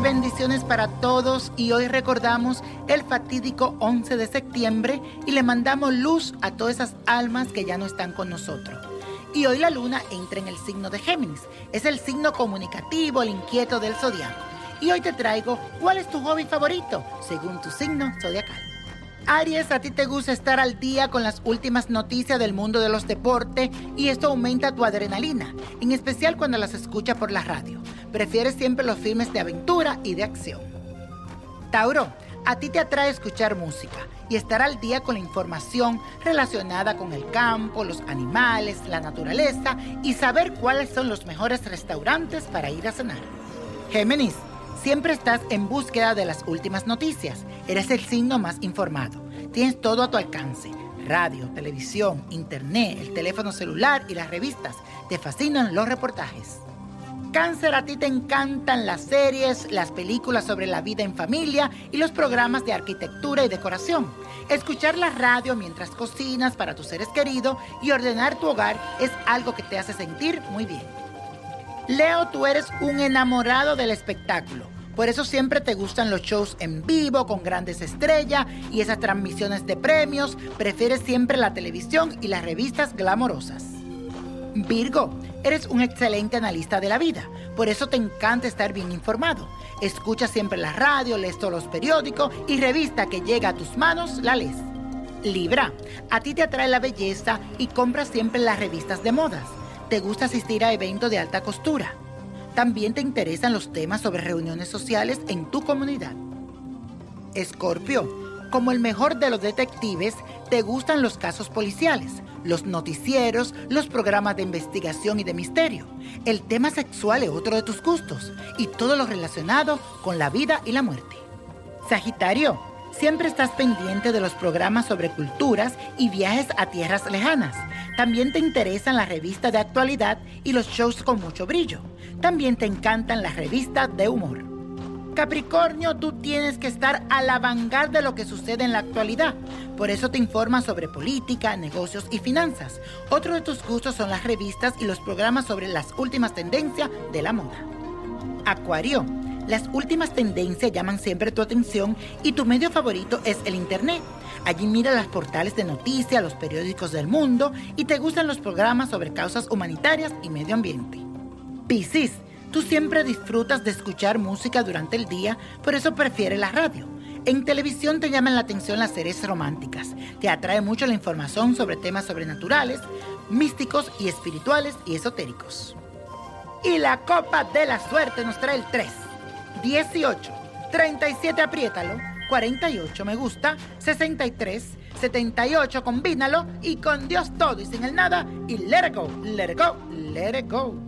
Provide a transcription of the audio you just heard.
Bendiciones para todos y hoy recordamos el fatídico 11 de septiembre y le mandamos luz a todas esas almas que ya no están con nosotros. Y hoy la luna entra en el signo de Géminis, es el signo comunicativo, el inquieto del zodiaco. Y hoy te traigo cuál es tu hobby favorito según tu signo zodiacal. Aries, a ti te gusta estar al día con las últimas noticias del mundo de los deportes y esto aumenta tu adrenalina, en especial cuando las escuchas por la radio. Prefieres siempre los filmes de aventura y de acción. Tauro, a ti te atrae escuchar música y estar al día con la información relacionada con el campo, los animales, la naturaleza y saber cuáles son los mejores restaurantes para ir a cenar. Géminis, siempre estás en búsqueda de las últimas noticias. Eres el signo más informado. Tienes todo a tu alcance. Radio, televisión, internet, el teléfono celular y las revistas. Te fascinan los reportajes. Cáncer, a ti te encantan las series, las películas sobre la vida en familia y los programas de arquitectura y decoración. Escuchar la radio mientras cocinas para tus seres queridos y ordenar tu hogar es algo que te hace sentir muy bien. Leo, tú eres un enamorado del espectáculo. Por eso siempre te gustan los shows en vivo con grandes estrellas y esas transmisiones de premios. Prefieres siempre la televisión y las revistas glamorosas. Virgo, eres un excelente analista de la vida. Por eso te encanta estar bien informado. Escuchas siempre la radio, lees todos los periódicos y revista que llega a tus manos la lees. Libra, a ti te atrae la belleza y compras siempre las revistas de modas. Te gusta asistir a eventos de alta costura. También te interesan los temas sobre reuniones sociales en tu comunidad. Escorpio, como el mejor de los detectives, te gustan los casos policiales, los noticieros, los programas de investigación y de misterio. El tema sexual es otro de tus gustos y todo lo relacionado con la vida y la muerte. Sagitario, siempre estás pendiente de los programas sobre culturas y viajes a tierras lejanas. También te interesan las revistas de actualidad y los shows con mucho brillo. También te encantan las revistas de humor. Capricornio, tú tienes que estar a la vanguardia de lo que sucede en la actualidad. Por eso te informas sobre política, negocios y finanzas. Otro de tus gustos son las revistas y los programas sobre las últimas tendencias de la moda. Acuario, las últimas tendencias llaman siempre tu atención y tu medio favorito es el Internet. Allí mira los portales de noticias, los periódicos del mundo y te gustan los programas sobre causas humanitarias y medio ambiente. Piscis, Tú siempre disfrutas de escuchar música durante el día, por eso prefieres la radio. En televisión te llaman la atención las series románticas. Te atrae mucho la información sobre temas sobrenaturales, místicos y espirituales y esotéricos. Y la copa de la suerte nos trae el 3, 18, 37 apriétalo, 48 me gusta, 63, 78 combínalo y con Dios todo y sin el nada y let it go, let it go, let it go.